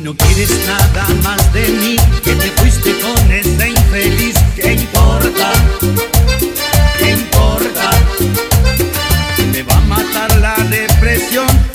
que no quieres nada más de mí, que te fuiste con esta infeliz, ¿qué importa? ¿Qué importa? Me va a matar la depresión.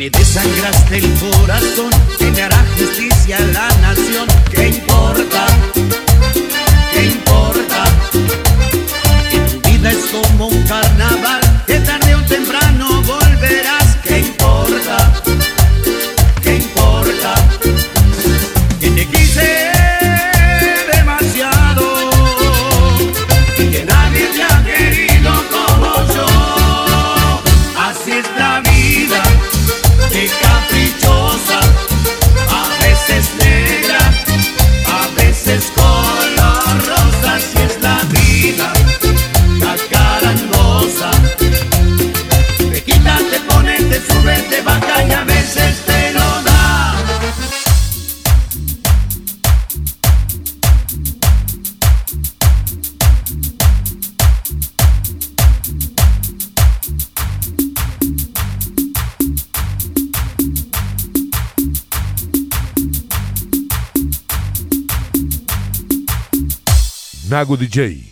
me desangraste el corazón, que hará justicia a la nación, ¿qué importa? Nago DJ.